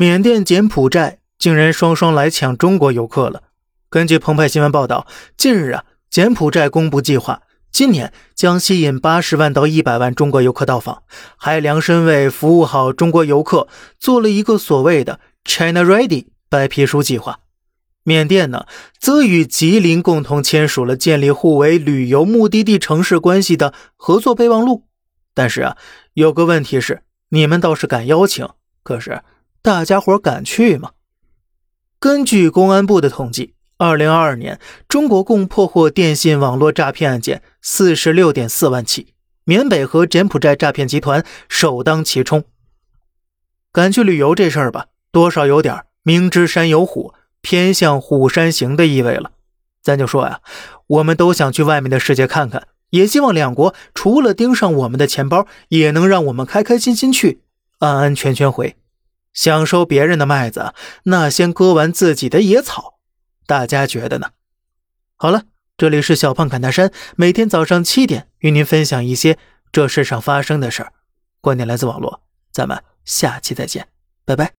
缅甸、柬埔寨竟然双双来抢中国游客了。根据澎湃新闻报道，近日啊，柬埔寨公布计划，今年将吸引八十万到一百万中国游客到访，还量身为服务好中国游客做了一个所谓的 “China Ready” 白皮书计划。缅甸呢，则与吉林共同签署了建立互为旅游目的地城市关系的合作备忘录。但是啊，有个问题是，你们倒是敢邀请，可是。大家伙敢去吗？根据公安部的统计，二零二二年中国共破获电信网络诈骗案件四十六点四万起，缅北和柬埔寨诈骗集团首当其冲。敢去旅游这事儿吧，多少有点明知山有虎，偏向虎山行的意味了。咱就说呀，我们都想去外面的世界看看，也希望两国除了盯上我们的钱包，也能让我们开开心心去，安安全全回。想收别人的麦子，那先割完自己的野草。大家觉得呢？好了，这里是小胖侃大山，每天早上七点与您分享一些这世上发生的事儿。观点来自网络，咱们下期再见，拜拜。